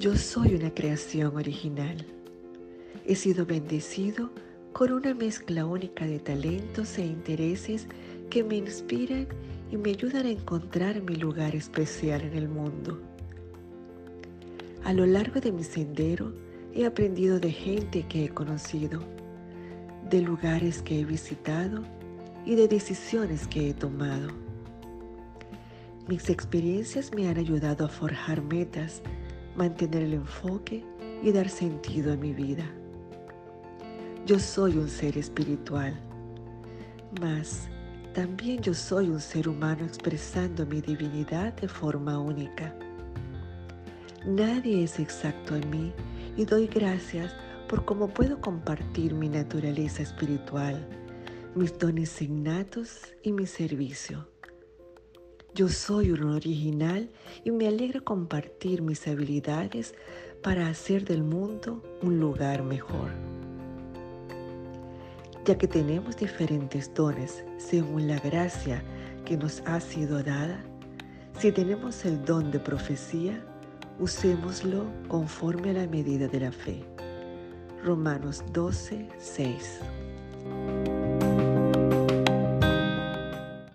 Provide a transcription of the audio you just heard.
Yo soy una creación original. He sido bendecido con una mezcla única de talentos e intereses que me inspiran y me ayudan a encontrar mi lugar especial en el mundo. A lo largo de mi sendero he aprendido de gente que he conocido, de lugares que he visitado y de decisiones que he tomado. Mis experiencias me han ayudado a forjar metas, mantener el enfoque y dar sentido a mi vida. Yo soy un ser espiritual, mas también yo soy un ser humano expresando mi divinidad de forma única. Nadie es exacto en mí y doy gracias por cómo puedo compartir mi naturaleza espiritual, mis dones innatos y mi servicio. Yo soy un original y me alegra compartir mis habilidades para hacer del mundo un lugar mejor ya que tenemos diferentes dones según la gracia que nos ha sido dada. Si tenemos el don de profecía, usémoslo conforme a la medida de la fe. Romanos 12, 6.